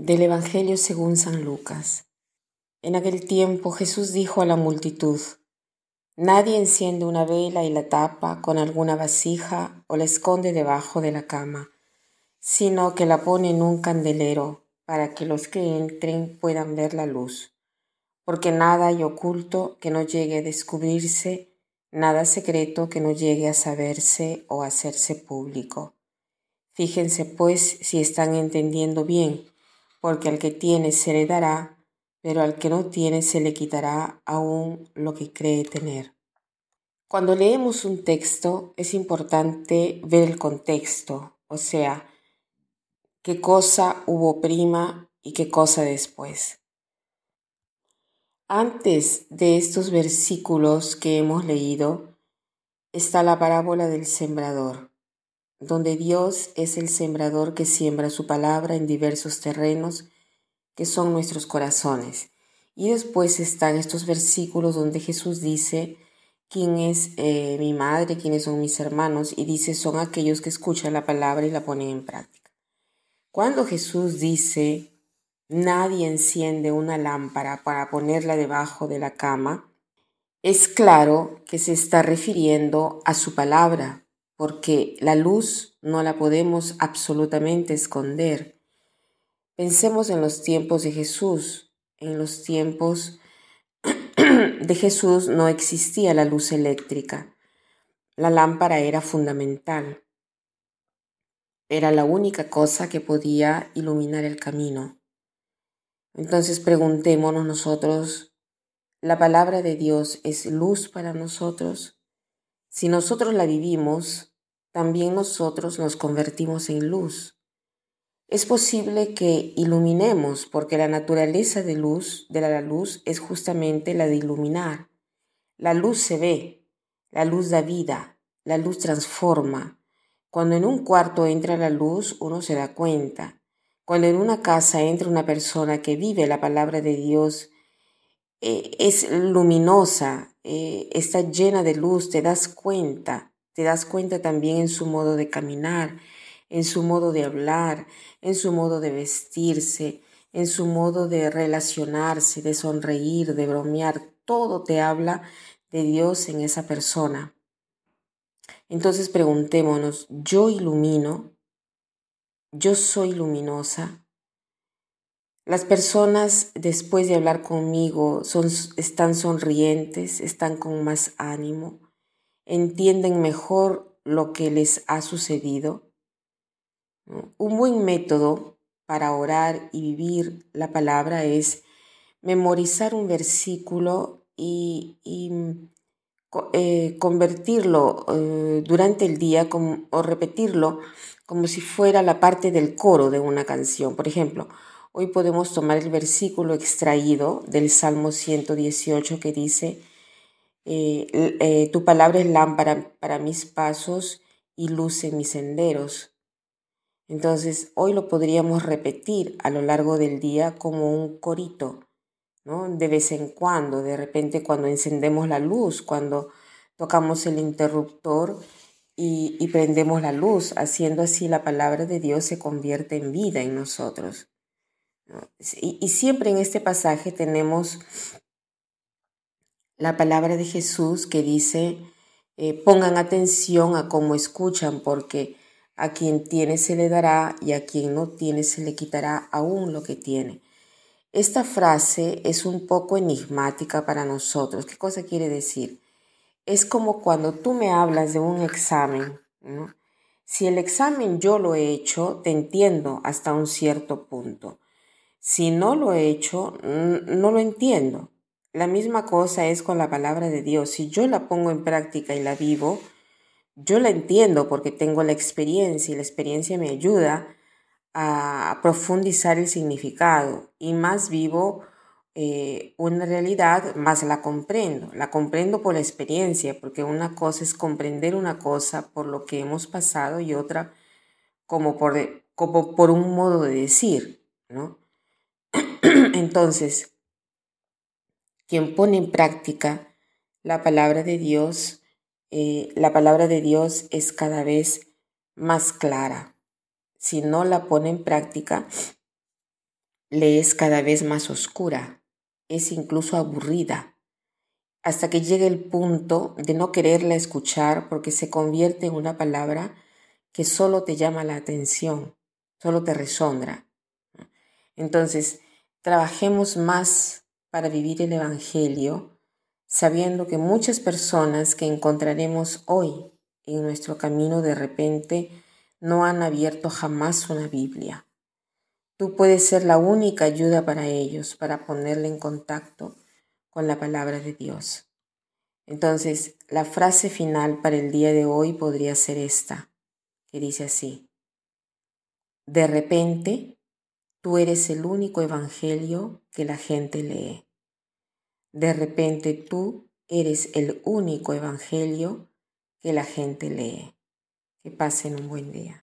Del Evangelio según San Lucas. En aquel tiempo Jesús dijo a la multitud, Nadie enciende una vela y la tapa con alguna vasija o la esconde debajo de la cama, sino que la pone en un candelero para que los que entren puedan ver la luz. Porque nada hay oculto que no llegue a descubrirse, nada secreto que no llegue a saberse o a hacerse público. Fíjense pues si están entendiendo bien porque al que tiene se le dará, pero al que no tiene se le quitará aún lo que cree tener. Cuando leemos un texto es importante ver el contexto, o sea, qué cosa hubo prima y qué cosa después. Antes de estos versículos que hemos leído está la parábola del sembrador donde Dios es el sembrador que siembra su palabra en diversos terrenos que son nuestros corazones. Y después están estos versículos donde Jesús dice, quién es eh, mi madre, quiénes son mis hermanos, y dice, son aquellos que escuchan la palabra y la ponen en práctica. Cuando Jesús dice, nadie enciende una lámpara para ponerla debajo de la cama, es claro que se está refiriendo a su palabra, porque la luz no la podemos absolutamente esconder. Pensemos en los tiempos de Jesús. En los tiempos de Jesús no existía la luz eléctrica. La lámpara era fundamental. Era la única cosa que podía iluminar el camino. Entonces preguntémonos nosotros, ¿la palabra de Dios es luz para nosotros? Si nosotros la vivimos, también nosotros nos convertimos en luz. Es posible que iluminemos porque la naturaleza de luz de la luz es justamente la de iluminar. La luz se ve, la luz da vida, la luz transforma. Cuando en un cuarto entra la luz, uno se da cuenta. Cuando en una casa entra una persona que vive la palabra de Dios, eh, es luminosa, eh, está llena de luz, te das cuenta te das cuenta también en su modo de caminar, en su modo de hablar, en su modo de vestirse, en su modo de relacionarse, de sonreír, de bromear. Todo te habla de Dios en esa persona. Entonces preguntémonos, ¿yo ilumino? ¿Yo soy luminosa? Las personas después de hablar conmigo son, están sonrientes, están con más ánimo entienden mejor lo que les ha sucedido. Un buen método para orar y vivir la palabra es memorizar un versículo y, eh, convertirlo eh, durante el día o repetirlo como si fuera la parte del coro de una canción. Por ejemplo, hoy podemos tomar el versículo extraído del Salmo 118 que dice, eh, eh, tu palabra es lámpara para mis pasos y luz en mis senderos. Entonces, hoy lo podríamos repetir a lo largo del día como un corito, ¿no? De vez en cuando, de repente cuando encendemos la luz, cuando tocamos el interruptor y, prendemos la luz, haciendo así la palabra de Dios se convierte en vida en nosotros. y siempre en este pasaje tenemos la palabra de Jesús que dice, eh, pongan atención a cómo escuchan, porque a quien tiene se le dará y a quien no tiene se le quitará aún lo que tiene. Esta frase es un poco enigmática para nosotros. ¿Qué cosa quiere decir? Es como cuando tú me hablas de un examen. Si el examen yo lo he hecho, te entiendo hasta un cierto punto. Si no lo he hecho, no lo entiendo. La misma cosa es con la palabra de Dios. Si yo la pongo en práctica y la vivo, yo la entiendo porque tengo la experiencia y la experiencia me ayuda a profundizar el significado y más vivo eh, una realidad, más la comprendo. La comprendo por la experiencia, porque una cosa es comprender una cosa por lo que hemos pasado y otra como por, como por un modo de decir, ¿no? Entonces, quien pone en práctica la palabra de Dios, eh, la palabra de Dios es cada vez más clara. Si no la pone en práctica, le es cada vez más oscura, es incluso aburrida, hasta que llega el punto de no quererla escuchar porque se convierte en una palabra que solo te llama la atención, solo te resondra. Entonces, trabajemos más para vivir el Evangelio, sabiendo que muchas personas que encontraremos hoy en nuestro camino de repente no han abierto jamás una Biblia. Tú puedes ser la única ayuda para ellos, para ponerle en contacto con la palabra de Dios. Entonces, la frase final para el día de hoy podría ser esta, que dice así. De repente, tú eres el único evangelio que la gente lee. De repente tú eres el único evangelio que la gente lee. Que pasen un buen día.